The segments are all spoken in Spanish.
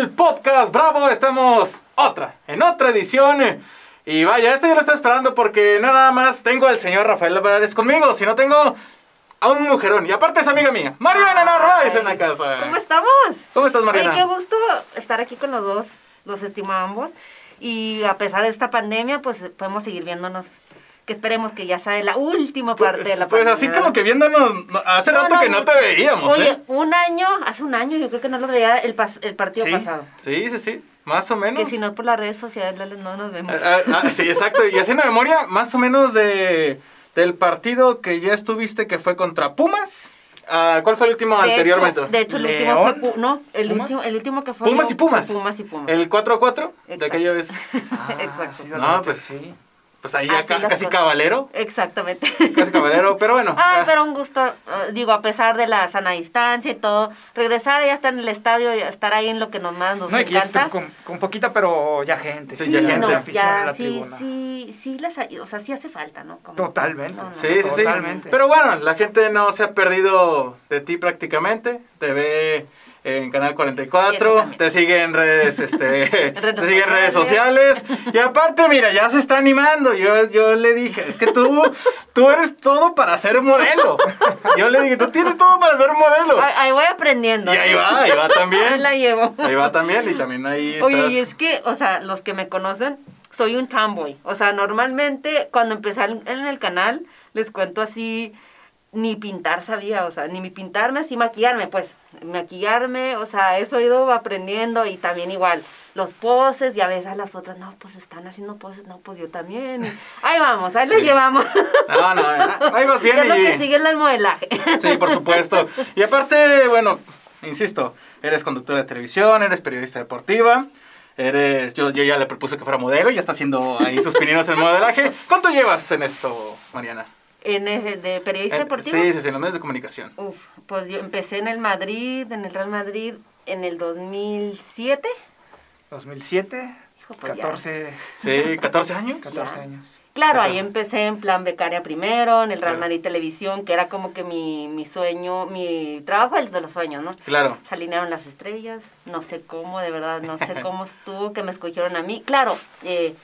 el podcast Bravo. Estamos otra, en otra edición. Y vaya, este yo lo estoy esperando porque no nada más tengo al señor Rafael Álvarez conmigo, sino tengo a un mujerón. Y aparte es amiga mía, Mariana Narváez en la casa. ¿Cómo estamos? ¿Cómo estás, Mariana? Ay, qué gusto estar aquí con los dos. Los estimo a ambos. Y a pesar de esta pandemia, pues podemos seguir viéndonos. Que esperemos que ya sea la última parte de la Pues pandemia. así como que viéndonos, no, hace No, rato no, que no no. te veíamos, Oye, ¿eh? un año, hace un año, yo creo que no lo veía el, pas- el partido Sí, pasado. sí, sí, sí, más o menos. Que si no es por las redes sociales no nos vemos. Ah, ah, sí, exacto. Y haciendo memoria, más o menos de del partido que ya estuviste que fue contra Pumas. Ah, ¿Cuál fue el último de anteriormente? Hecho, de hecho, el último fue... No, el ¿Pumas? último, el último que fue... Pumas y Pumas. Pumas y Pumas. El 4-4 de Exacto. aquella vez. Exacto. sí, No, pues- sí. Pues ahí ya ca- las casi cosas. cabalero. Exactamente. Casi cabalero, pero bueno. Ah, ah, pero un gusto, eh, digo, a pesar de la sana distancia y todo, regresar ya estar en el estadio y estar ahí en lo que nos más nos No, y que ya encanta. con, con poquita, pero ya gente. Sí, ya gente. no, en ya, la sí, tribuna. sí, sí, les ha- o sea, sí hace falta, ¿no? Como- Totalmente. No, no, Sí, sí, sí. Totalmente. Pero bueno, la gente no se ha perdido de ti prácticamente. Te ve en Canal Eso 44, también. te sigue en redes, este, te sigue en redes sociales. Y aparte, mira, ya se está animando. Yo, yo le dije, es que tú, tú eres todo para ser modelo. Yo le dije, tú tienes todo para ser modelo. Ahí, ahí voy aprendiendo. Y ahí va, ahí va Ahí también. la llevo. Ahí va también y también ahí Oye, estás. y es que, o sea, los que me conocen, soy un tomboy. O sea, normalmente cuando empecé en el canal, les cuento así, ni pintar sabía, o sea, ni mi pintarme, así maquillarme, pues, maquillarme, o sea, eso he ido aprendiendo y también igual, los poses, y a veces a las otras, no, pues están haciendo poses, no, pues yo también. y ahí vamos, ahí lo llevamos. No, no, ahí vas bien Ya lo y- que sigue es el modelaje. Sí, por supuesto. Y aparte, bueno, insisto, eres conductora de televisión, eres periodista deportiva, eres, yo, yo ya le propuse que fuera modelo y ya está haciendo ahí sus pininos en modelaje. ¿Cuánto llevas en esto, Mariana? En ese de periodista deportivo. Sí, sí, sí, en los medios de comunicación. Uf, pues yo empecé en el Madrid, en el Real Madrid, en el 2007. 2007, Hijo, pues ya. 14, Sí, 14 años. 14 Ya. años. Claro, ahí 14. empecé en plan becaria primero, en el Real Claro. Madrid Televisión, que era como que mi, mi sueño, mi trabajo el de los sueños, ¿no? Claro. Se alinearon las estrellas, no sé cómo, de verdad, no sé cómo estuvo que me escogieron a mí. Claro, eh,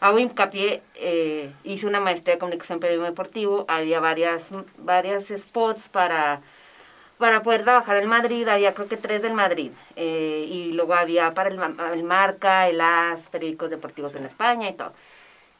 hago hincapié, eh, hice una maestría de comunicación periodismo deportivo, había varias, varias spots para, para poder trabajar en Madrid, había creo que tres del Madrid, eh, y luego había para el, el Marca, el AS, periódicos deportivos en España y todo.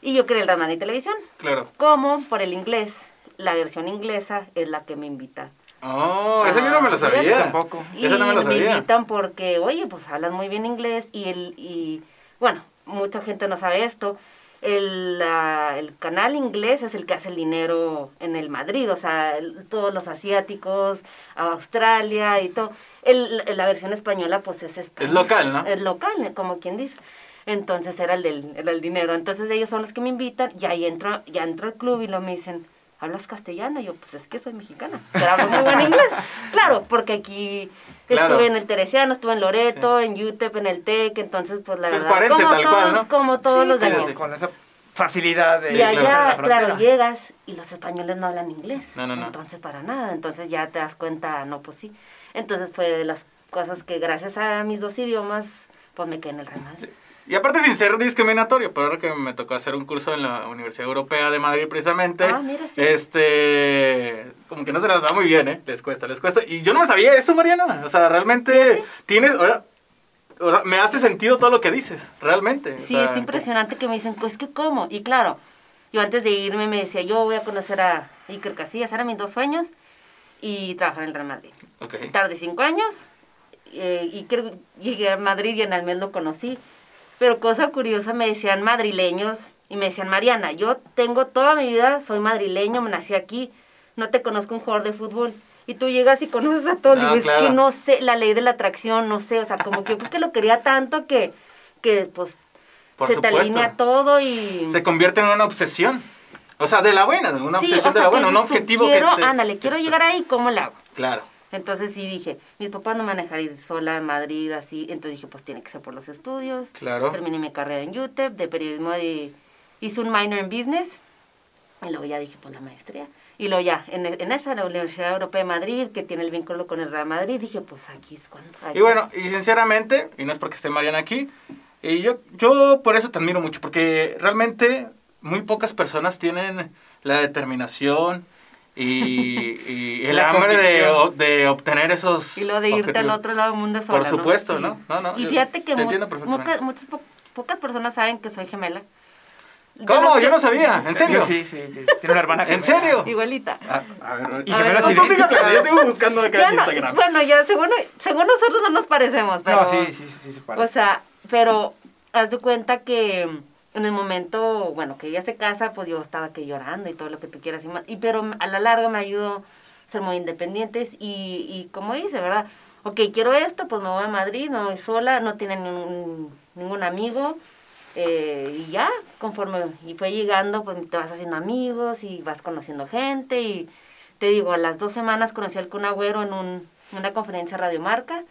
Y yo creé el Real Madrid Televisión, Claro. como por el inglés, la versión inglesa es la que me invita Oh, eso yo no me lo Ah, sabía. fíjate. Tampoco. y Eso no me lo sabía. invitan porque, oye, pues hablan muy bien inglés y el y bueno, mucha gente no sabe esto. El, el canal inglés es el que hace el dinero en el Madrid, o sea, el- todos los asiáticos, Australia y todo. El, la versión española, pues es local, ¿no? Es local, como quien dice. Entonces era el del, era el dinero. Entonces ellos son los que me invitan y ahí entro, ya entro al club y lo me dicen, ¿hablas castellano? Y yo, pues es que soy mexicana, pero hablo muy buen inglés. Claro, porque aquí Claro. estuve en el Teresiano, estuve en Loreto, en UTEP, en el TEC, entonces pues la Es verdad, como tal todos, cual, ¿no? como todos Sí, los de con, aquí. con esa facilidad de Y allá, la claro, llegas y los españoles no hablan inglés. No, no, no. Entonces, para nada. Entonces ya te das cuenta, no, pues sí. Entonces fue de las cosas que gracias a mis dos idiomas, pues me quedé en el Real Madrid. Y aparte sin ser discriminatorio, pero ahora que me tocó hacer un curso en la Universidad Europea de Madrid precisamente, Ah, mira, sí. este, como que no se las da muy bien, ¿eh? Les cuesta, les cuesta. Y yo no me sabía eso, Mariana. O sea, realmente tienes, ahora, ahora me hace sentido todo lo que dices, realmente. O Sí, sea, es impresionante que me dicen, pues que cómo. Y claro, yo antes de irme me decía, yo voy a conocer a Iker Casillas, eran mis dos sueños, y trabajar en el Real Madrid. Ok. Tardé cinco años, eh, Iker llegué a Madrid y en el mes lo conocí. Pero cosa curiosa, me decían madrileños y me decían, Mariana, yo tengo toda mi vida, soy madrileño, me nací aquí, no te conozco un jugador de fútbol. Y tú llegas y conoces a todos. Ah, Digo, es claro. que no sé, la ley de la atracción, no sé, o sea, como que yo creo que lo quería tanto que, que pues, Por se te alinea todo y... Se convierte en una obsesión. O sea, de la buena, de una Sí, obsesión o sea, de la buena, un dices objetivo quiero, que te- ándale, quiero llegar ahí, ¿cómo lo hago? Claro. Entonces sí dije, mis papás no me van a dejar ir sola en Madrid, así. Entonces dije, pues tiene que ser por los estudios. Claro. Terminé mi carrera en UTEP, de periodismo de... Hice un minor en business. Y luego ya dije, pues la maestría. Y luego ya, en, en esa, en la Universidad Europea de Madrid, que tiene el vínculo con el Real Madrid, dije, pues aquí es cuando... aquí- Y bueno, y sinceramente, y no es porque esté Mariana aquí, y yo, yo por eso te admiro mucho, porque realmente muy pocas personas tienen la determinación y, y el La hambre de, de obtener esos Y lo de irte al otro lado del mundo sola, Por supuesto, Sí. ¿no? No, no, Y fíjate que muchas, muchas po- pocas personas saben que soy gemela. ¿Cómo? Yo no sabía, ¿en serio? Sí, sí, sí, tiene una hermana ¿En serio? Igualita. A ver, Y gemelas idénticas. yo sigo buscando acá Ya en no- Instagram. bueno, ya según, según nosotros no nos parecemos, pero... No, sí, sí, sí, sí, se parece. O sea, pero haz de cuenta que en el momento, bueno, que ella se casa, pues yo estaba que llorando y todo lo que tú quieras. Y, más, y pero a la larga me ayudó a ser muy independientes y, y como dice, ¿verdad? Ok, quiero esto, pues me voy a Madrid, me voy sola, no tiene ningún, ningún amigo. eh, y ya, conforme y fue llegando, pues te vas haciendo amigos y vas conociendo gente. Y te digo, a las dos semanas conocí al Kun Agüero en un, una conferencia Radiomarca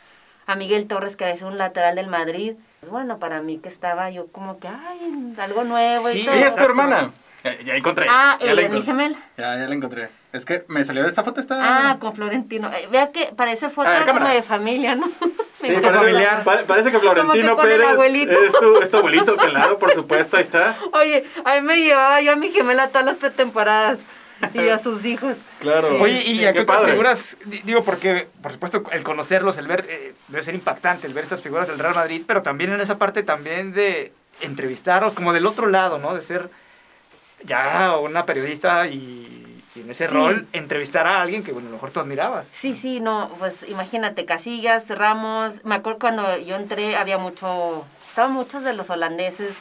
a Miguel Torres, que es un lateral del Madrid. Pues bueno, para mí que estaba yo como que, ay, algo nuevo Sí, y todo. Ella es tu hermana. Ya, ya encontré. Ah, ya ella la es mi gemela. Ya, ya la encontré. Es que me salió de esta foto, está... Ah, con Florentino. Eh, vea que parece foto A ver, como de familia, ¿no? Sí, parece, familiar. pare- parece que que Florentino el Pérez abuelito. es tu, es tu abuelito, claro, por supuesto, ahí está. Oye, a mí me llevaba yo a mi gemela todas las pretemporadas y a sus hijos. Claro. Sí. Oye, ¿y a qué otras padre. figuras? Di- Digo, porque, por supuesto, el conocerlos, el ver, eh, debe ser impactante, el ver estas figuras del Real Madrid, pero también en esa parte también de entrevistarlos, como del otro lado, ¿no? De ser ya una periodista y, y en ese Sí. rol, entrevistar a alguien que, bueno, a lo mejor tú admirabas. Sí, sí, no, pues imagínate, Casillas, Ramos, me acuerdo cuando yo entré había mucho, estaban muchos de los holandeses,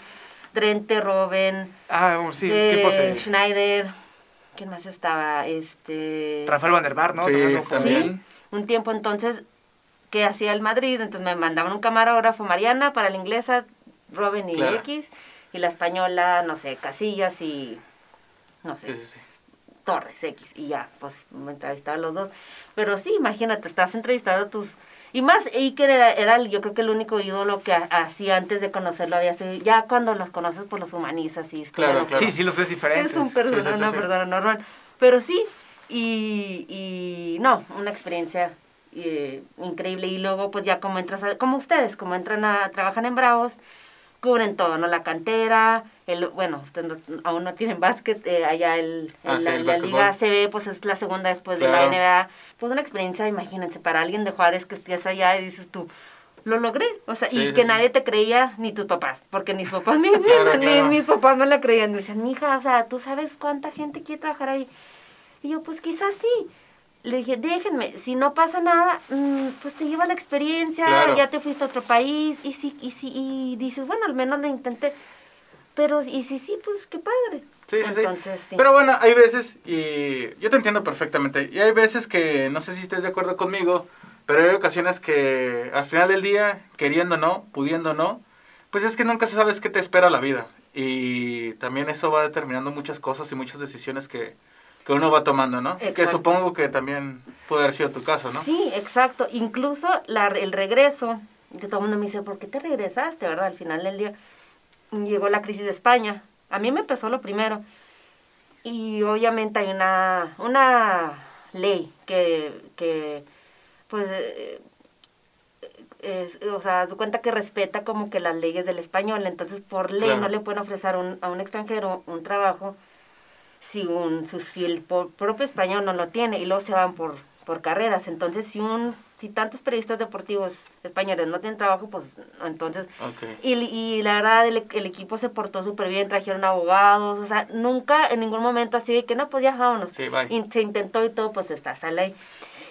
Drente, Robben, Ah, bueno, sí, eh, Schneider, ¿quién más estaba? Este... Rafael Van der Vaart, ¿no? Sí, también. Sí, un tiempo entonces que hacía el Madrid, entonces me mandaban un camarógrafo, Mariana, para la inglesa, Robin y Claro. X, y la española, no sé, Casillas y, no sé, Sí, sí, sí. Torres X, y ya, pues me entrevistaban los dos. Pero sí, imagínate, estás entrevistando a tus... Y más, Iker era, era el- yo creo que el único ídolo que ha- hacía antes de conocerlo había sido, ya cuando los conoces, pues los humanizas y es que, Claro, claro. Sí, sí, los ves diferentes. es un persona, Sí, sí, sí, una persona normal. Pero sí, y, y no, una experiencia eh, increíble. Y luego, pues ya como entras, a- como ustedes, como entran a, trabajan en Bravos, cubren todo, ¿no? La cantera, el, bueno, no- aún no tienen básquet, eh, allá el, Ah, en sí, la, el la. Liga pues es la segunda después de Claro. la NBA. Pues una experiencia, imagínense, para alguien de Juárez que estés allá y dices tú, lo logré, o sea, Sí, y sí, que nadie te creía, ni tus papás, porque mis papás, ni, ni- Claro, ni claro. mis papás me la creían, me decían, mija, o sea, ¿tú sabes cuánta gente quiere trabajar ahí? Y yo, pues quizás sí. Le dije, déjenme, si no pasa nada, mm, pues te lleva la experiencia, Claro. ya te fuiste a otro país, y si, y si, y dices, bueno, al menos lo intenté. Pero, y si sí, pues qué padre. Sí, sí, sí. Entonces, sí. Pero bueno, hay veces, y yo te entiendo perfectamente, y hay veces que, no sé si estés de acuerdo conmigo, pero hay ocasiones que al final del día, queriendo o no, pudiendo o no, pues es que nunca sabes qué te espera la vida. Y también eso va determinando muchas cosas y muchas decisiones que, que uno va tomando, ¿no? Que supongo que también puede haber sido tu caso, ¿no? Sí, exacto. Incluso la, el regreso, que todo el mundo me dice, ¿por qué te regresaste, verdad? Al final del día llegó la crisis de España. A mí me empezó lo primero. Y obviamente hay una, una ley que, que pues, eh, es- o sea, se cuenta que respeta como que las leyes del español. Entonces, por ley Claro. no le pueden ofrecer un, a un extranjero un trabajo si, un, su- si el propio español no lo tiene y luego se van por, por carreras. Entonces, si un si tantos periodistas deportivos españoles no tienen trabajo, pues entonces... Y, y la verdad, el, el equipo se portó súper bien, trajeron abogados, o sea, nunca en ningún momento así de que no, pues ya vámonos. Sí, bye. Y se intentó y todo, pues está, sale ahí.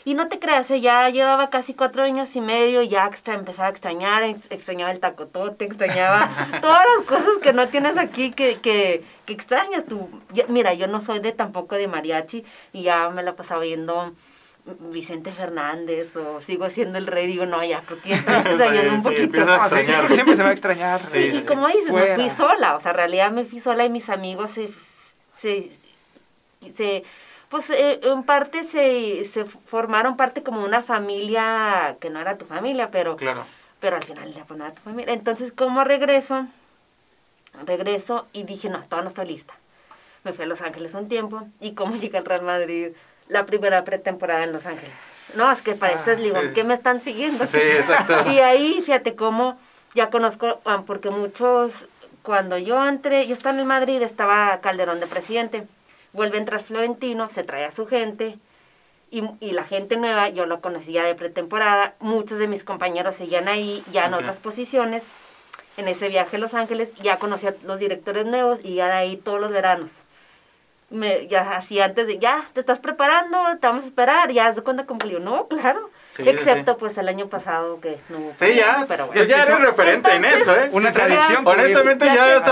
Y no te creas, eh, ya llevaba casi cuatro años y medio, ya extra, empezaba a extrañar, ex- extrañaba el tacotote, extrañaba todas las cosas que no tienes aquí que, que, que extrañas tú. Ya- mira, yo no soy de tampoco de mariachi y ya me la pasaba viendo Vicente Fernández o sigo siendo el rey, digo, no, ya creo que estoy extrañando Sí, un sí, poquito. a extrañar. siempre se va a extrañar. Sí, Sí, y sí, como dices, me Fuera. fui sola, o sea, en realidad me fui sola y mis amigos se, se, se pues eh, en parte se, se formaron parte como una familia que no era tu familia, pero, Claro. pero al final ya pues no era tu familia. Entonces, como regreso, regreso y dije, no, todavía no estoy lista. me fui a Los Ángeles un tiempo y cómo llegué al Real Madrid la primera pretemporada en Los Ángeles. No, es que para Ah, ustedes digo, sí. ¿qué me están siguiendo? Sí, exacto. Y ahí, fíjate cómo ya conozco, porque muchos, cuando yo entré, yo estaba en el Madrid, estaba Calderón de presidente, vuelve a entrar Florentino, se trae a su gente, y, y la gente nueva, yo lo conocía de pretemporada, muchos de mis compañeros seguían ahí, ya en otras posiciones, en ese viaje a Los Ángeles, ya conocía a los directores nuevos y ya de ahí todos los veranos. Me, ya así antes de, ya, te estás preparando, te vamos a esperar, ya de cuenta cumplió. No, claro. Sí, Excepto sí. pues el año pasado que no hubo. Sí, ya. Pero Pues bueno. ya eres referente en eso, ¿eh? Una tradición. Honestamente, Ya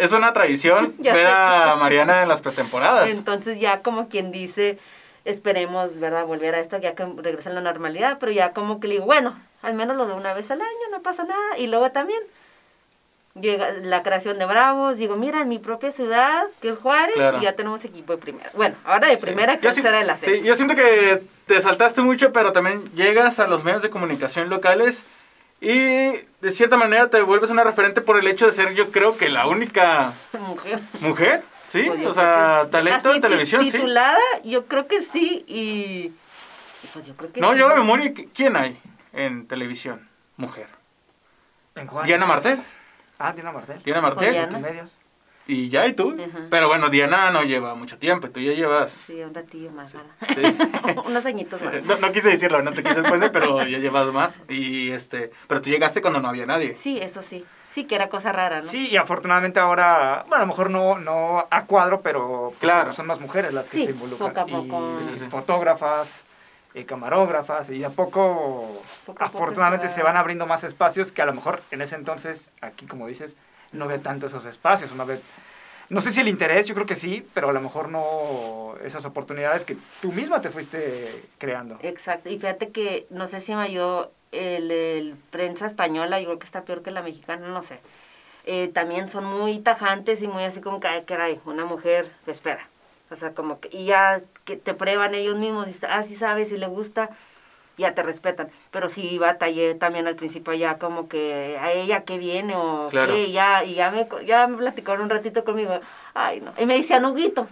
es una tradición ver a Mariana en las pretemporadas. Entonces ya como quien dice, esperemos, ¿verdad? Volver a esto, ya que regrese a la normalidad, pero ya como que le digo, bueno, al menos lo de una vez al año, no pasa nada. Y luego también llega la creación de Bravos, digo, mira, en mi propia ciudad, que es Juárez, Claro. y ya tenemos equipo de primera. Bueno, ahora de Sí. primera, que sí- será de la sí, yo siento que te saltaste mucho, pero también llegas a los medios de comunicación locales y de cierta manera te vuelves una referente por el hecho de ser, yo creo que la única mujer. mujer, ¿sí? Pues o sea, que sí. talento de televisión, sí. Titulada, yo creo que sí, y y pues yo creo que No, sí. yo a memoria, ¿quién hay en televisión? Mujer. En Juárez. Diana Martel. Ah, Diana Martel. Diana Martel. Diana. Multimedios. Y ya, ¿y tú? Pero bueno, Diana no lleva mucho tiempo, tú ya llevas... Sí, un ratillo más, ¿verdad? Sí. Unos añitos más. No, no quise decirlo, no te quise poner, pero ya llevas más. Y este, pero tú llegaste cuando no había nadie. Sí, eso sí. Sí, que era cosa rara, ¿no? Sí, y afortunadamente ahora, bueno, a lo mejor no, no a cuadro, pero pues, Claro. son más mujeres las que Sí, se involucran. poco a poco. Y Sí, sí, sí. fotógrafas, eh, camarógrafas, y a poco, Poco a poco afortunadamente se se, va- van abriendo más espacios que a lo mejor en ese entonces, aquí como dices, no ve tanto esos espacios. Vez, no sé si el interés, yo creo que sí, pero a lo mejor no esas oportunidades que tú misma te fuiste creando. Exacto. Y fíjate que no sé si me ayudó el, el prensa española, yo creo que está peor que la mexicana, no sé. Eh, también son muy tajantes y muy así como que, ay, caray, una mujer, espera. O sea, como que, y ya que te prueban ellos mismos, y, ah, sí sabes, si le gusta, ya te respetan. Pero sí batallé también al principio ya como que a ella qué viene o Claro. qué, y ya, y ya me, ya me platicaron un ratito conmigo, ay no, y me decían Huguito,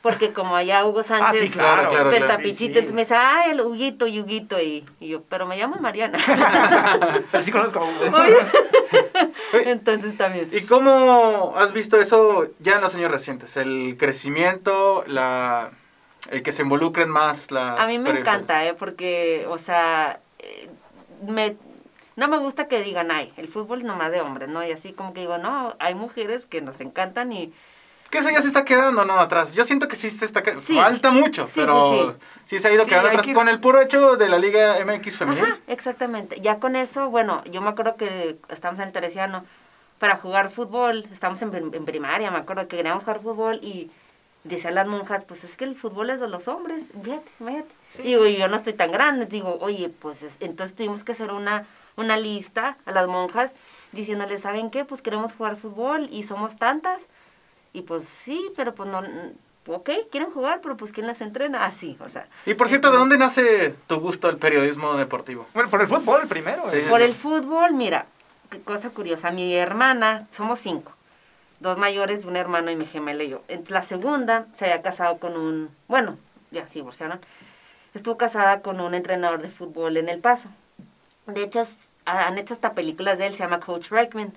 porque como allá Hugo Sánchez, sí, claro, claro, claro. Pentapichita, Sí, me dice, ay, el Huguito y Huguito, y, y yo, pero me llamo Mariana. Pero sí conozco a Hugo. Entonces también. ¿Y cómo has visto eso ya en los años recientes? El crecimiento, la, el que se involucren más las... A mí me encanta, ¿eh? Porque, o sea, eh, me, no me gusta que digan, ay, el fútbol es nomás de hombres, ¿no? Y así como que digo, no, hay mujeres que nos encantan y Que eso ya se está quedando, ¿no? Atrás. Yo siento que sí se está quedando. Sí. Falta mucho, Sí, pero sí, sí, se ha ido Sí, quedando atrás que con el puro hecho de la Liga MX femenil. Ajá, exactamente. Ya con eso, bueno, yo me acuerdo que estamos en el Teresiano para jugar fútbol, estamos en, prim- en primaria, me acuerdo que queríamos jugar fútbol y decían las monjas, pues es que el fútbol es de los hombres, fíjate, fíjate. Sí. Digo, y yo no estoy tan grande, digo, oye, pues es- entonces tuvimos que hacer una, una lista a las monjas diciéndoles, ¿saben qué? Pues queremos jugar fútbol y somos tantas. Y pues sí, pero pues no, ok, quieren jugar, pero pues ¿quién las entrena? Así, o sea. Y por cierto, ¿de dónde nace tu gusto al periodismo deportivo? Bueno, por el fútbol primero. Sí. eh. Por el fútbol, mira, qué cosa curiosa, mi hermana, somos cinco, dos mayores, un hermano y mi gemela y yo. La segunda se había casado con un, bueno, ya se divorciaron, estuvo casada con un entrenador de fútbol en El Paso. De hecho, han hecho hasta películas de él, se llama Coach Reichman.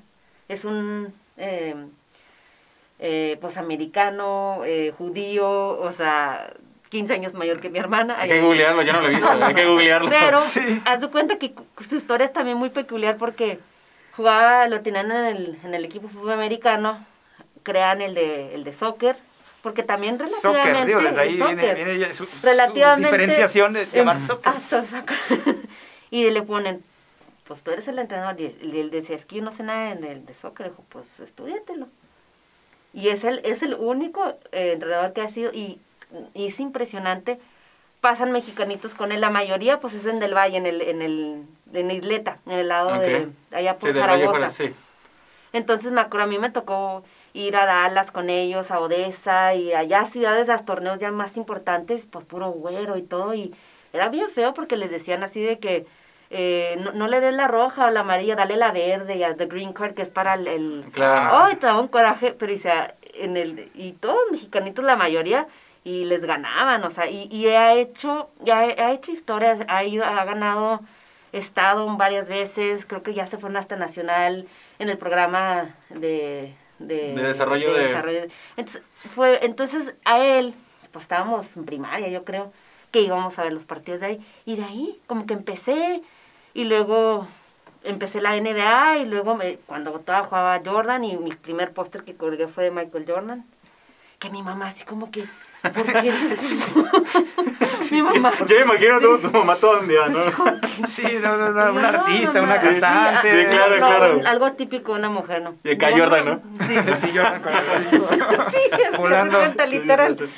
Es un, eh, eh, pues, americano, eh, judío, o sea, 15 años mayor que mi hermana. Hay que googlearlo, yo no lo he visto, hay que googlearlo. Pero Sí. haz de cuenta que su historia es también muy peculiar porque jugaba, lo tenían en el, en el equipo fútbol americano, crean el de, el de soccer, porque también Soccer, relativamente... digo, desde ahí el viene, soccer, viene su, su diferenciación de llamar soccer. hasta soccer. y le ponen, pues tú eres el entrenador, y él, y él decía, es que yo no sé nada de, de soccer, dijo, pues estudiatelo. Y es el, es el único eh, entrenador que ha sido, y, y es impresionante, pasan mexicanitos con él, la mayoría pues es en Del Valle, en el, en el, en Isleta, en el lado de allá Sí, por Valle Zaragoza. Sí. Entonces me acuerdo, a mí me tocó ir a Dallas con ellos, a Odessa y allá ciudades, los torneos ya más importantes, pues puro güero y todo. Y era bien feo porque les decían así de que eh, no, no le des la roja o la amarilla, dale la verde, ya the green card que es para el... el- Claro. Ay, te daba un coraje, pero dice, en el, y todos mexicanitos, la mayoría, y les ganaban, o sea, y, y ha hecho, ya ha hecho historias, ha ido, ha ganado estado varias veces, creo que ya se fueron hasta nacional en el programa de, de, desarrollo de, Entonces, fue, entonces a él, pues estábamos en primaria, yo creo, que íbamos a ver los partidos de ahí, y de ahí como que empecé, y luego empecé la NBA, y luego me, cuando todavía jugaba Jordan, y mi primer póster que colgué fue de Michael Jordan, que mi mamá así como que ¿Por qué Mi mamá. Yo me imagino tu, tu mamá todo un día, ¿no? Sí, no, no, no, una artista, una cantante. Sí, claro, claro. Algo típico de una mujer, ¿no? Y acá Jordan, ¿no? Sí, sí, Jordan con el Sí, así, cuenta, literal.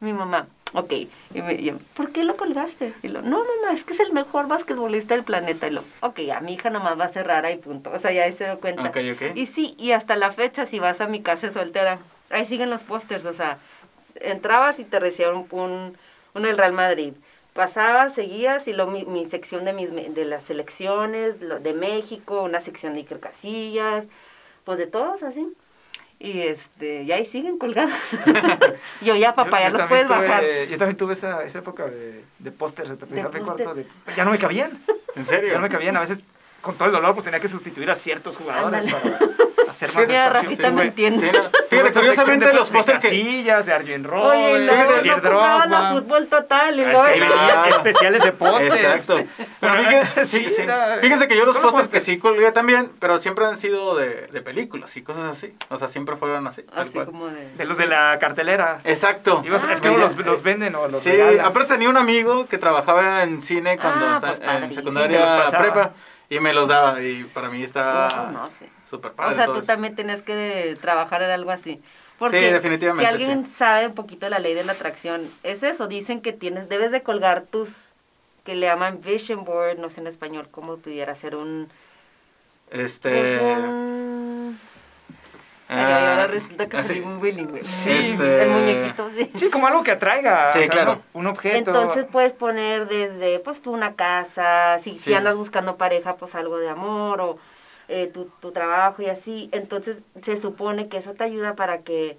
Mi mamá, ok, y me, y, ¿por qué lo colgaste? Y lo, no, mamá, es que es el mejor basquetbolista del planeta. Y lo, ok, a mi hija nomás va a ser rara y punto. O sea, ya se dio cuenta. Ok, ok. Y sí, y hasta la fecha, si vas a mi casa soltera, ahí siguen los pósters, o sea, entrabas y te recibían un, un, del Real Madrid. Pasabas, seguías y lo, mi, mi sección de, mis, de las selecciones, lo, de México, una sección de Iker Casillas, pues de todos así. Y este, y ahí siguen colgados. yo ya, papá, ya los puedes bajar. Yo también tuve esa, esa época de, de pósters, de, de, ya no me cabían. ¿En serio? Ya no me cabían, a veces con todo el dolor pues tenía que sustituir a ciertos jugadores para hacer más Mira, Rafita me entiende. Fíjate, curiosamente los pósters que... de Arjen Roy, Oye, y luego no compraba la fútbol total. Y luego... especiales de pósters. Exacto. Pero fíjense, sí, sí. fíjense que yo los pósters que sí colgué también, pero siempre han sido de, de películas y cosas así. O sea, siempre fueron así. Así como de... De los de la cartelera. Exacto. Ah, es que los, los venden o los Sí, aparte tenía un amigo que trabajaba en cine cuando ah, pues en secundaria prepa. Y me los daba y para mí está no, súper padre. O sea, tú también tenías que trabajar en algo así. Porque sí, definitivamente, si alguien sabe un poquito de la ley de la atracción, es eso, dicen que tienes, debes de colgar tus, que le llaman vision board, no sé en español cómo pudiera ser un... Este... Pues un, Ay, ahora resulta que soy muy bilingüe. Sí, este... el muñequito, sí. Sí, como algo que atraiga. Sí, claro. Un objeto. Entonces puedes poner desde, pues tú una casa, si, si andas buscando pareja, pues algo de amor o eh, tu, tu trabajo y así. Entonces se supone que eso te ayuda para que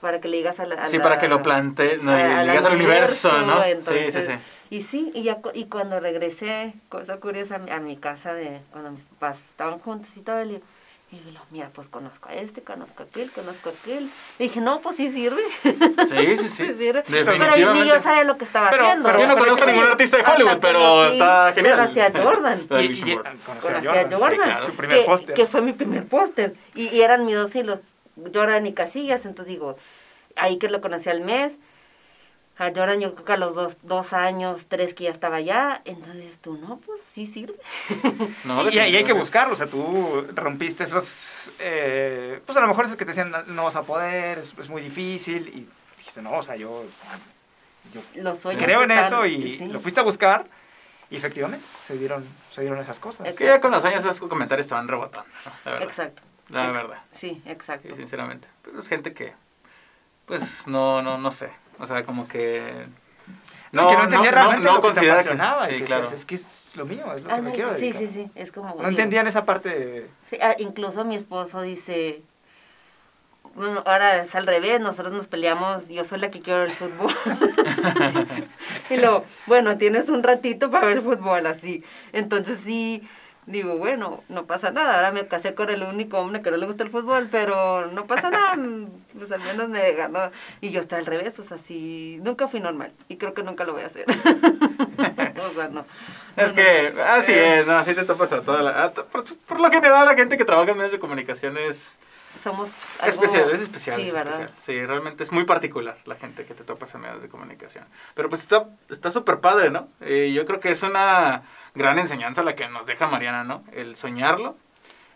para que le digas a la... sí, para que lo plante, no, le digas al universo, ¿no? sí, sí, sí. Y sí, y, ya, y cuando regresé, cosa curiosa, a mi casa de cuando mis papás estaban juntos y todo, el y yo, mira, pues conozco a este, conozco a aquel, conozco a aquel. Y dije, no, pues sí sirve. Sí, sí, sí. sirve. Pero ni yo sabía lo que estaba haciendo. Pero yo no conozco a ningún artista de Hollywood, pero está genial. Conocí a Jordan. conocí a Jordan. Su primer póster. Que fue mi primer póster. Y, y, eran mis dos hilos, Jordan y Casillas. Entonces digo, ahí que lo conocí al mes a Jordan yo creo que a los dos, dos años, tres que ya estaba allá, entonces tú, no, pues sí sirve. No, y, hay que buscarlo, o sea, tú rompiste esos, eh, pues a lo mejor es que te decían, no vas a poder, es, muy difícil, y dijiste, no, o sea, yo, yo creo en eso y lo fuiste a buscar, y efectivamente se dieron, se dieron esas cosas. Es que ya con los años esos comentarios estaban rebotando, Exacto. La verdad. Sí, exacto. Sinceramente. Pues es gente que, pues no, no, no sé o sea, como que... No, que no entendía realmente no, lo que te apasionaba. Sí, claro. es, que es lo mío, es lo que me quiero dedicar. Sí, sí, sí, es como... No entendían esa parte de... Sí, ah, incluso mi esposo dice... Bueno, ahora es al revés, nosotros nos peleamos, yo soy la que quiero el fútbol. y luego, bueno, tienes un ratito para ver el fútbol, así. Entonces sí digo, bueno, no pasa nada. Ahora me casé con el único hombre que no le gusta el fútbol, pero no pasa nada. Pues al menos me ganó. Y yo estoy al revés, o sea, sí, nunca fui normal. Y creo que nunca lo voy a hacer. o sea, no. Es que, así es, no, así te topas a toda la. por, lo general, la gente que trabaja en medios de comunicación es. Somos. Especial, es especial. Sí, ¿verdad? Sí, realmente es muy particular la gente que te topas en medios de comunicación. Pero pues está súper padre, ¿no? Y yo creo que es una gran enseñanza la que nos deja Mariana, ¿no? El soñarlo,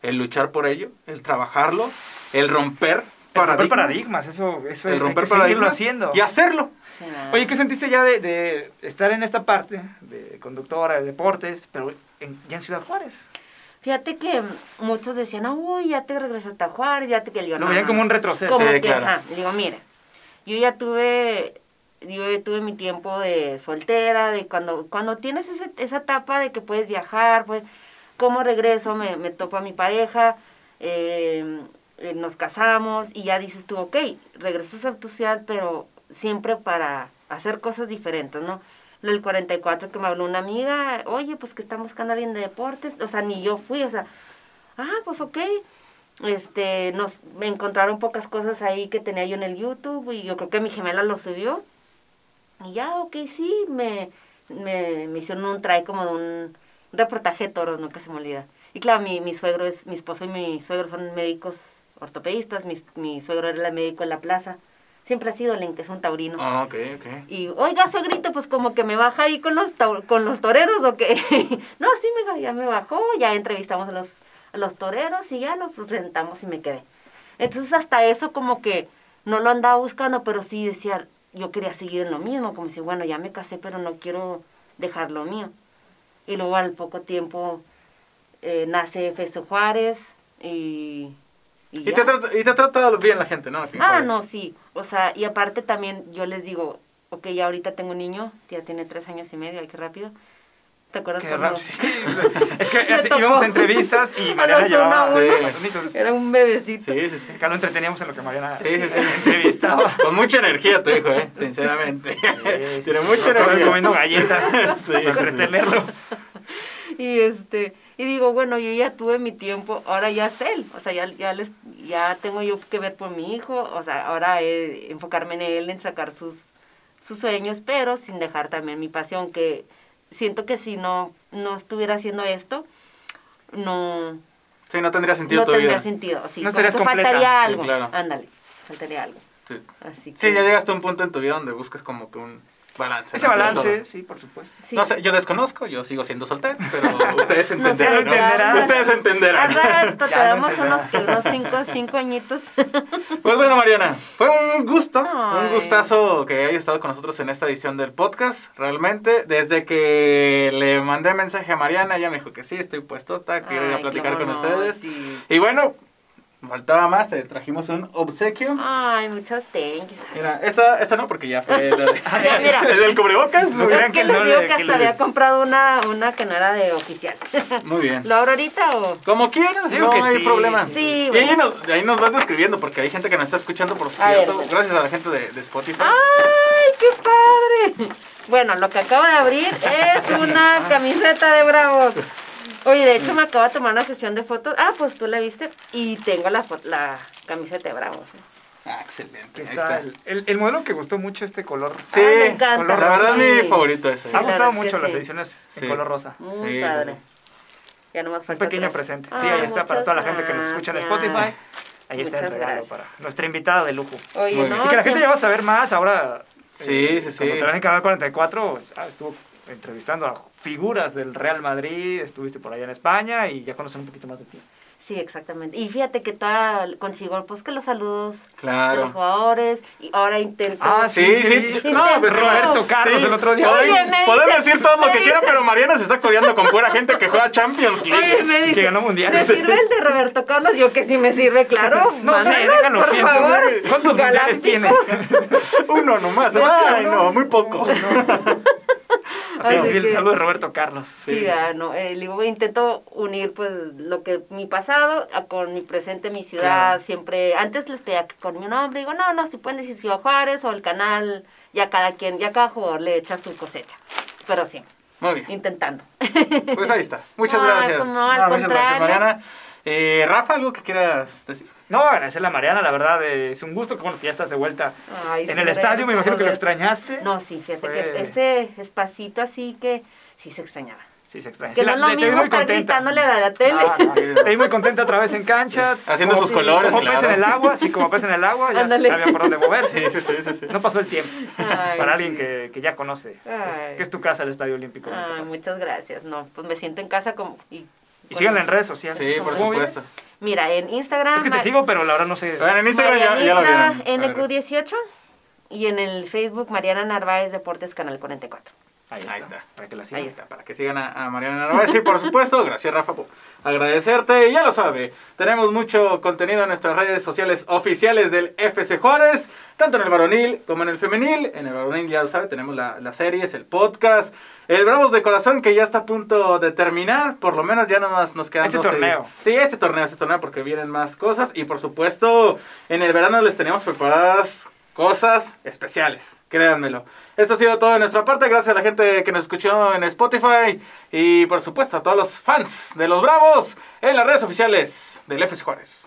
el luchar por ello, el trabajarlo, el romper paradigmas. romper paradigmas, eso, eso el romper paradigmas haciendo. Y hacerlo. Oye, ¿qué sentiste ya de, estar en esta parte de conductora de deportes, pero ya en Ciudad Juárez? Fíjate que muchos decían, uy, ya te regresaste a Juárez, ya te que Lo veían como un retroceso. Como que, claro. digo, mira, yo ya tuve yo tuve mi tiempo de soltera, de cuando, cuando tienes ese, esa etapa de que puedes viajar, pues, como regreso, me, me topo a mi pareja, eh, eh, nos casamos y ya dices tú, ok, regresas a tu ciudad, pero siempre para hacer cosas diferentes, ¿no? Lo del 44 que me habló una amiga, oye, pues que están buscando a alguien de deportes, o sea, ni yo fui, o sea, ah, pues ok. Este, nos me encontraron pocas cosas ahí que tenía yo en el YouTube y yo creo que mi gemela lo subió. Y ya, ok, sí, me, me, me hicieron un try como de un reportaje de toros, nunca se me olvida. Y claro, mi, mi suegro es, mi esposo y mi suegro son médicos ortopedistas, mi, mi suegro era el médico en la plaza. Siempre ha sido el que es un taurino. Ah, ok, ok. Y, oiga, suegrito, pues como que me baja ahí con los, con los toreros o qué. no, sí, me, ya me bajó, ya entrevistamos a los, a los toreros y ya los rentamos y me quedé. Entonces hasta eso como que no lo andaba buscando, pero sí decía, yo quería seguir en lo mismo, como si, bueno, ya me casé, pero no quiero dejar lo mío. Y luego al poco tiempo eh, nace Feso Juárez y... y te, trata- y te ha tratado bien la gente, ¿no? Ah, no, sí. O sea, y aparte también yo les digo, ok, ya ahorita tengo un niño, ya tiene tres años y medio, ay, qué rápido. ¿Te acuerdas Qué cuando sí. Es que así íbamos a entrevistas y Mariana llevaba... uno a uno. Sí, entonces, era un bebecito? Sí, sí, sí. acá lo entreteníamos en lo que Mariana Sí, sí, sí. entrevistaba. Con mucha energía tu hijo, ¿eh? Sinceramente. Sí, Tiene sí, mucha energía. comiendo galletas Sí, para sí, sí. entretenerlo. Y este, y digo, bueno, yo ya tuve mi tiempo, ahora ya es él, o sea, ya, ya les, ya tengo yo que ver por mi hijo, o sea, ahora eh, enfocarme en él, en sacar sus, sus sueños, pero sin dejar también mi pasión, que siento que si no, no estuviera haciendo esto, no, Sí, no tendría sentido no tu tendría vida. sentido, sí, No estarías completa. faltaría Sí, algo, claro. ándale, faltaría algo, Sí. así que, Sí, ya llegaste a un punto en tu vida donde buscas como que un balance. Ese balance, Todo. sí, por supuesto. sí. No sé, yo desconozco, yo sigo siendo soltero, pero ustedes No entenderán. ¿no? entenderán. Ustedes Al entenderán. rato te damos unos, cinco, cinco añitos. Pues bueno, Mariana, fue un gusto, un gustazo que hayas estado con nosotros en esta edición del podcast. Realmente, desde que le mandé mensaje a Mariana, ella me dijo que sí, estoy puestota, quiero ir a platicar con no, ustedes. sí. Y bueno, faltaba más, te trajimos un obsequio. Ay, muchas thank yous. Mira, esta, esta no, porque ya fue la de- Ya, mira. el del cubrebocas. No Es bien. que que les no digo le- que hasta le- había comprado una, una que no era de oficial. Muy bien. ¿Lo abro ahorita o...? Como quieras, Digo no que hay sí. problema. Sí, y ahí nos, ahí nos vas describiendo, porque hay gente que nos está escuchando, por A ver, cierto, gracias a la gente de, de Spotify. ¡Ay, qué padre! Bueno, lo que acabo de abrir es una camiseta de Bravos. Oye, de hecho me acabo de tomar una sesión de fotos. Ah, pues tú la viste. Y tengo la, la camiseta de Bravos. Ah, excelente. Ahí está está. el, el- el modelo que gustó mucho este color. Sí, Ah, me encanta. color La verdad, rosa. mi favorito ese. Sí, ha gustado es mucho las sí. ediciones en color rosa. Muy padre. sí. Ya no me Un falta pequeño otra. presente. Sí, ahí está para toda la gente que nos escucha en. Spotify. Ahí está el regalo gracias. para nuestra invitada de lujo. Oye, Muy bien. no, y que la gente ya va a saber más ahora. Sí, eh, sí, sí. Como te en Canal 44, pues, ah, estuvo entrevistando a figuras del Real Madrid, estuviste por allá en España y ya conocen un poquito más de ti. Sí, exactamente. Y fíjate que toda consigo pues que los saludos de los Claro. jugadores y ahora intento Ah, Sí, sí. Sí, No, pues Roberto Carlos el otro día. Oye, me dice- decir todo lo me que quieran, pero Mariana se está codeando con pura gente que juega Champions League. Oye, me dice, Que ganó ¿te mundiales. sirve el de Roberto Carlos? Yo que sí me sirve, claro. No sé, déjalo por pienso. favor. ¿Cuántos mundiales Galáctico. tiene? Uno nomás. Ay, no. no, muy poco. Así el saludo de Roberto Carlos. Sí, ah, no, eh, digo, intento unir pues lo que mi pasado a- con mi presente, mi ciudad, Claro. siempre, antes les pedía que con mi nombre, digo, no, no, si pueden decir Ciudad Juárez o el canal, ya cada quien, ya cada jugador le echa su cosecha, pero sí, Muy bien. intentando. Pues ahí está. Muchas gracias. no, muchas gracias. Mariana. Eh, Rafa, ¿algo que quieras decir? No, agradecerle a Mariana, la verdad, eh, es un gusto que bueno, que ya estás de vuelta Ay, en sí, el estadio, me imagino que lo extrañaste. No, sí, fíjate Fue- que ese espacito así que sí se extrañaba. Sí, se extraña. Que Sí, no es lo mismo estar gritándole a la tele. Ah, no, vi muy contenta otra vez en cancha. Haciendo Como- sus colores, Como pez claro. en el agua, sí, como pez en el agua, ya Ándale. sabía por dónde moverse. Sí, sí, sí, sí. No pasó el tiempo. Ay, Para alguien que, que ya conoce, es- que es tu casa el Estadio Olímpico. Ay, muchas gracias. No, pues me siento en casa como... Y, Y síganla en redes sociales. Sí, por ¿Cómo supuesto. Mira, en Instagram... Es que te sigo, pero la verdad no sé. Bueno, en Instagram ya, ya lo vieron. A ver. NQ18 y en el Facebook Mariana Narváez Deportes Canal 44. Ahí está. Ahí está. Para que la sigan. Ahí está. Para que sigan a, a Mariana Narváez. Sí, por supuesto. Gracias, Rafa, por agradecerte. Y ya lo sabe, tenemos mucho contenido en nuestras redes sociales oficiales del FC Juárez, tanto en el varonil como en el femenil. En el varonil, ya lo sabe, tenemos la, las series, el podcast. El Bravos de Corazón que ya está a punto de terminar, por lo menos ya nada más nos quedan Este 12 torneo. días. Sí, este torneo, este torneo porque vienen más cosas y por supuesto en el verano les tenemos preparadas cosas especiales, créanmelo. Esto ha sido todo de nuestra parte, gracias a la gente que nos escuchó en Spotify y por supuesto a todos los fans de los Bravos en las redes oficiales del FC Juárez.